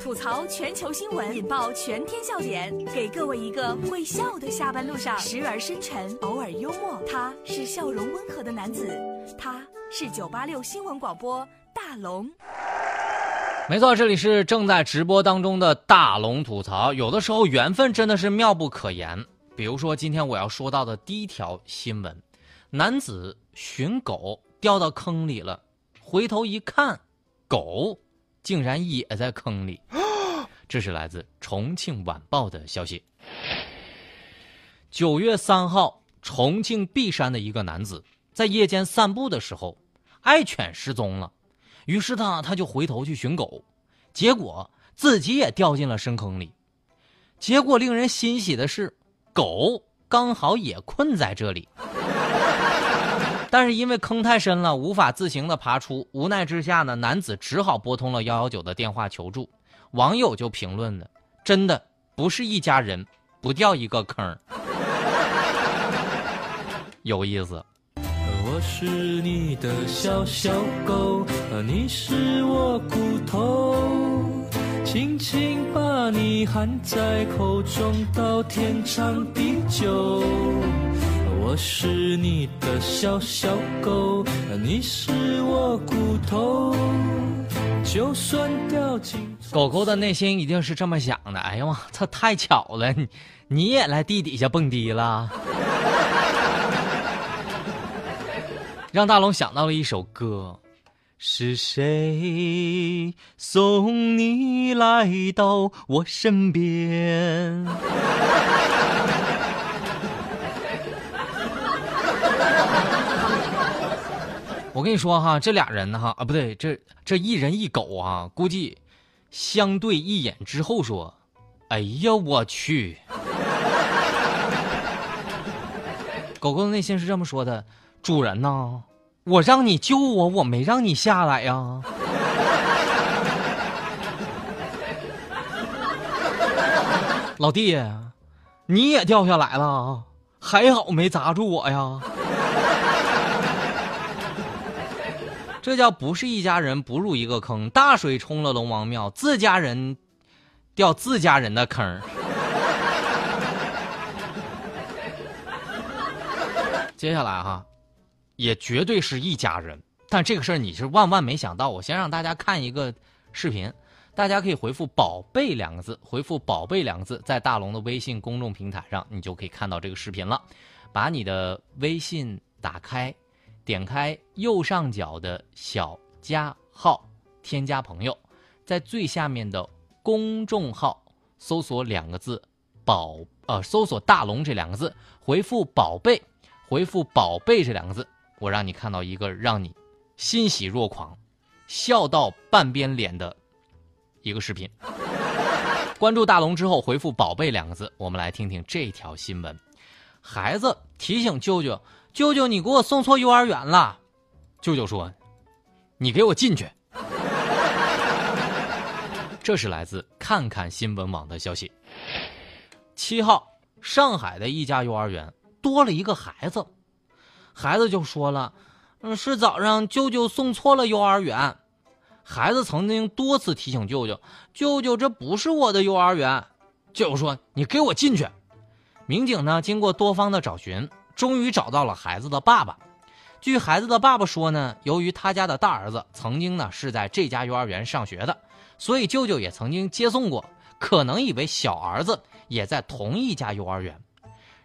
吐槽全球新闻，引爆全天笑点，给各位一个会笑的下班路上，时而深沉，偶尔幽默。他是笑容温和的男子，他是九八六新闻广播大龙。没错，这里是正在直播当中的大龙吐槽。有的时候缘分真的是妙不可言。比如说今天我要说到的第一条新闻：男子寻狗掉到坑里了，回头一看，狗。竟然也在坑里，这是来自《重庆晚报》的消息。九月三号，重庆璧山的一个男子在夜间散步的时候，爱犬失踪了，于是他他就回头去寻狗，结果自己也掉进了深坑里。结果令人欣喜的是，狗刚好也困在这里。但是因为坑太深了，无法自行的爬出，无奈之下呢，男子只好拨通了幺幺九的电话求助。网友就评论了：“真的不是一家人，不掉一个坑。”有意思。我是你的小小狗，你是我骨头，轻轻把你含在口中，到天长地久。我是你的小小狗，你是我骨头。就算掉进狗狗的内心一定是这么想的：哎呀妈，这太巧了，你你也来地底下蹦迪了，让大龙想到了一首歌：是谁送你来到我身边？我跟你说哈，这俩人呢哈啊，不对，这这一人一狗啊，估计相对一眼之后说：“哎呀，我去！” 狗狗的内心是这么说的：“主人呐，我让你救我，我没让你下来呀。”老弟，你也掉下来了，还好没砸住我呀。这叫不是一家人不入一个坑，大水冲了龙王庙，自家人掉自家人的坑。接下来哈，也绝对是一家人，但这个事儿你是万万没想到。我先让大家看一个视频，大家可以回复“宝贝”两个字，回复“宝贝”两个字，在大龙的微信公众平台上，你就可以看到这个视频了。把你的微信打开。点开右上角的小加号，添加朋友，在最下面的公众号搜索两个字“宝”呃，搜索“大龙”这两个字，回复“宝贝”，回复“宝贝”这两个字，我让你看到一个让你欣喜若狂、笑到半边脸的一个视频。关注大龙之后，回复“宝贝”两个字，我们来听听这条新闻。孩子提醒舅舅。舅舅，你给我送错幼儿园了。舅舅说：“你给我进去。”这是来自看看新闻网的消息。七号，上海的一家幼儿园多了一个孩子，孩子就说了：“嗯，是早上舅舅送错了幼儿园。”孩子曾经多次提醒舅舅：“舅舅，这不是我的幼儿园。”舅舅说：“你给我进去。”民警呢，经过多方的找寻。终于找到了孩子的爸爸。据孩子的爸爸说呢，由于他家的大儿子曾经呢是在这家幼儿园上学的，所以舅舅也曾经接送过，可能以为小儿子也在同一家幼儿园。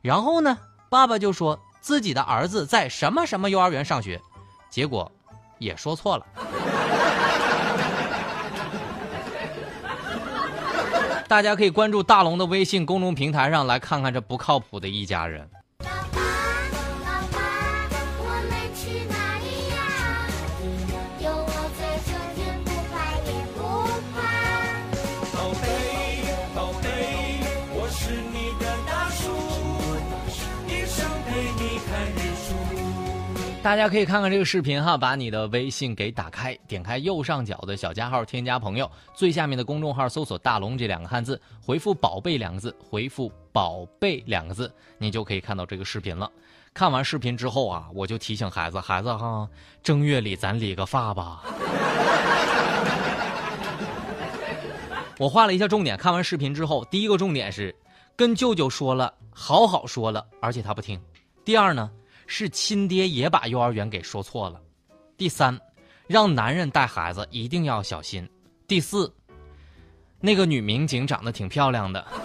然后呢，爸爸就说自己的儿子在什么什么幼儿园上学，结果也说错了。大家可以关注大龙的微信公众平台上来看看这不靠谱的一家人。是你的大家可以看看这个视频哈，把你的微信给打开，点开右上角的小加号，添加朋友，最下面的公众号搜索“大龙”这两个汉字，回复“宝贝”两个字，回复“宝贝”两个字，你就可以看到这个视频了。看完视频之后啊，我就提醒孩子，孩子哈，正月里咱理个发吧。我画了一下重点，看完视频之后，第一个重点是跟舅舅说了，好好说了，而且他不听。第二呢，是亲爹也把幼儿园给说错了。第三，让男人带孩子一定要小心。第四，那个女民警长得挺漂亮的。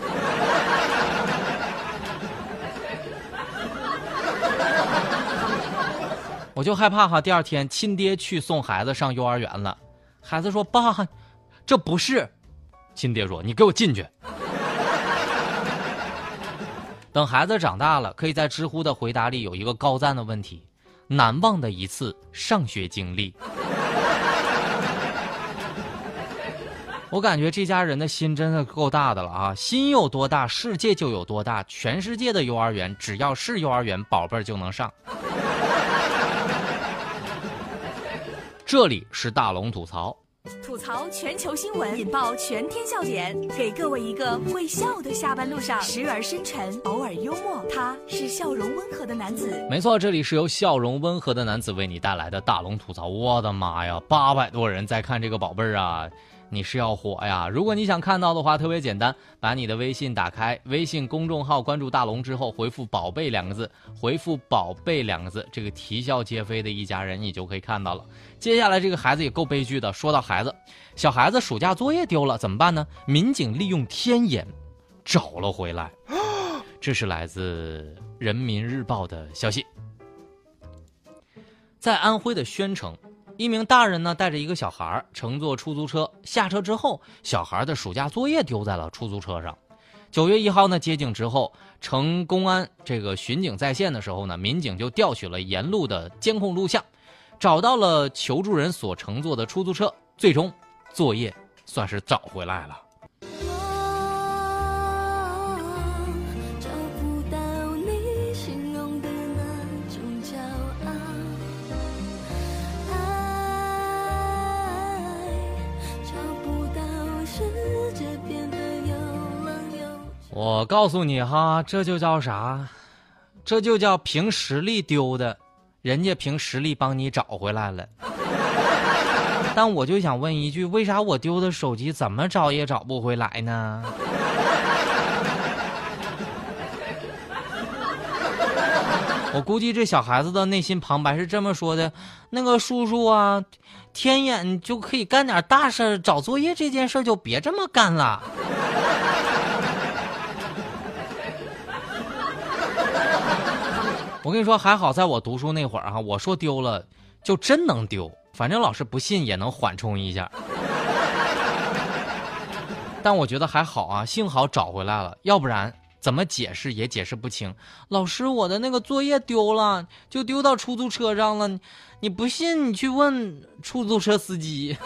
我就害怕哈，第二天亲爹去送孩子上幼儿园了，孩子说：“爸，这不是。”亲爹说：“你给我进去。”等孩子长大了，可以在知乎的回答里有一个高赞的问题：难忘的一次上学经历。我感觉这家人的心真的够大的了啊！心有多大，世界就有多大。全世界的幼儿园，只要是幼儿园，宝贝儿就能上。这里是大龙吐槽，吐槽全球新闻，引爆全天笑点，给各位一个会笑的下班路上，时而深沉，偶尔幽默。他是笑容温和的男子。没错，这里是由笑容温和的男子为你带来的大龙吐槽。我的妈呀，八百多人在看这个宝贝儿啊！你是要火呀？如果你想看到的话，特别简单，把你的微信打开，微信公众号关注大龙之后，回复“宝贝”两个字，回复“宝贝”两个字，这个啼笑皆非的一家人，你就可以看到了。接下来这个孩子也够悲剧的。说到孩子，小孩子暑假作业丢了怎么办呢？民警利用天眼找了回来。这是来自《人民日报》的消息，在安徽的宣城。一名大人呢带着一个小孩乘坐出租车下车之后，小孩的暑假作业丢在了出租车上。九月一号呢接警之后，乘公安这个巡警在线的时候呢，民警就调取了沿路的监控录像，找到了求助人所乘坐的出租车，最终作业算是找回来了。我告诉你哈，这就叫啥？这就叫凭实力丢的，人家凭实力帮你找回来了。但我就想问一句，为啥我丢的手机怎么找也找不回来呢？我估计这小孩子的内心旁白是这么说的：那个叔叔啊，天眼就可以干点大事找作业这件事就别这么干了。我跟你说，还好在我读书那会儿哈，我说丢了就真能丢，反正老师不信也能缓冲一下。但我觉得还好啊，幸好找回来了，要不然怎么解释也解释不清。老师，我的那个作业丢了，就丢到出租车上了，你不信你去问出租车司机。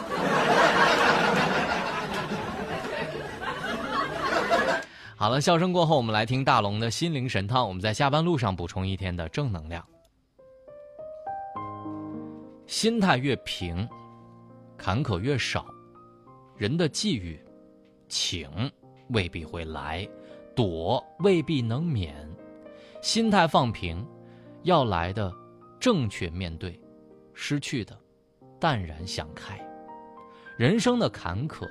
好了，笑声过后，我们来听大龙的心灵神汤。我们在下班路上补充一天的正能量。心态越平，坎坷越少，人的际遇，请未必会来，躲未必能免。心态放平，要来的正确面对，失去的淡然想开。人生的坎坷，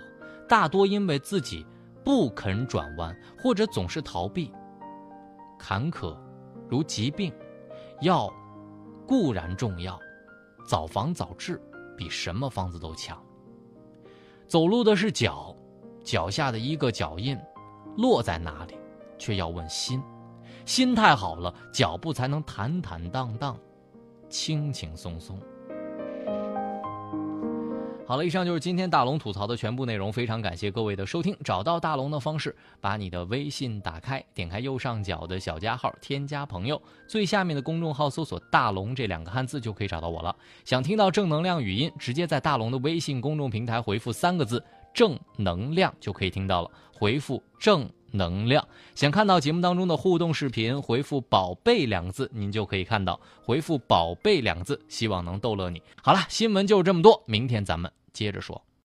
大多因为自己。不肯转弯，或者总是逃避。坎坷，如疾病，药固然重要，早防早治比什么方子都强。走路的是脚，脚下的一个脚印落在哪里，却要问心。心态好了，脚步才能坦坦荡荡，轻轻松松。好了，以上就是今天大龙吐槽的全部内容。非常感谢各位的收听。找到大龙的方式，把你的微信打开，点开右上角的小加号，添加朋友，最下面的公众号搜索“大龙”这两个汉字就可以找到我了。想听到正能量语音，直接在大龙的微信公众平台回复三个字“正能量”就可以听到了。回复“正能量”。想看到节目当中的互动视频，回复“宝贝”两个字，您就可以看到。回复“宝贝”两个字，希望能逗乐你。好了，新闻就这么多，明天咱们。接着说。